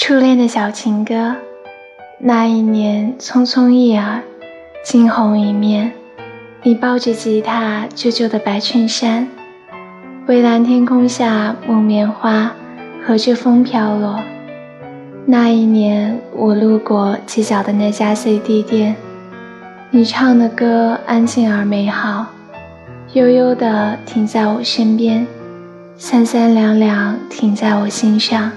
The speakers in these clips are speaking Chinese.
初恋的小情歌，那一年匆匆一耳，惊鸿一面。你抱着吉他，旧旧的白衬衫，蔚蓝天空下，木棉花和着风飘落。那一年，我路过街角的那家 CD 店，你唱的歌安静而美好，悠悠的停在我身边，三三两两停在我心上。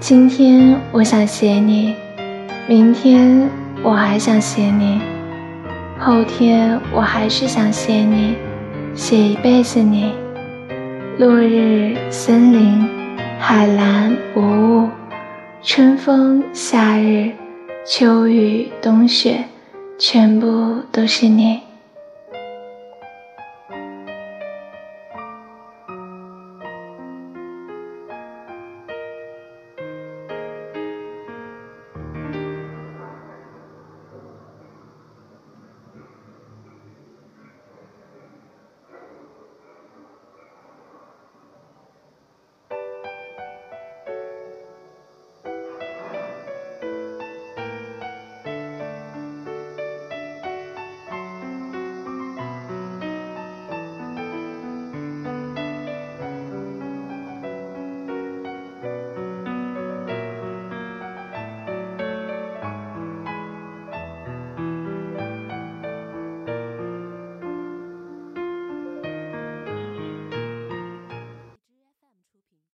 今天我想写你，明天我还想写你，后天我还是想写你，写一辈子你。落日、森林、海蓝、薄雾，春风、夏日、秋雨、冬雪，全部都是你。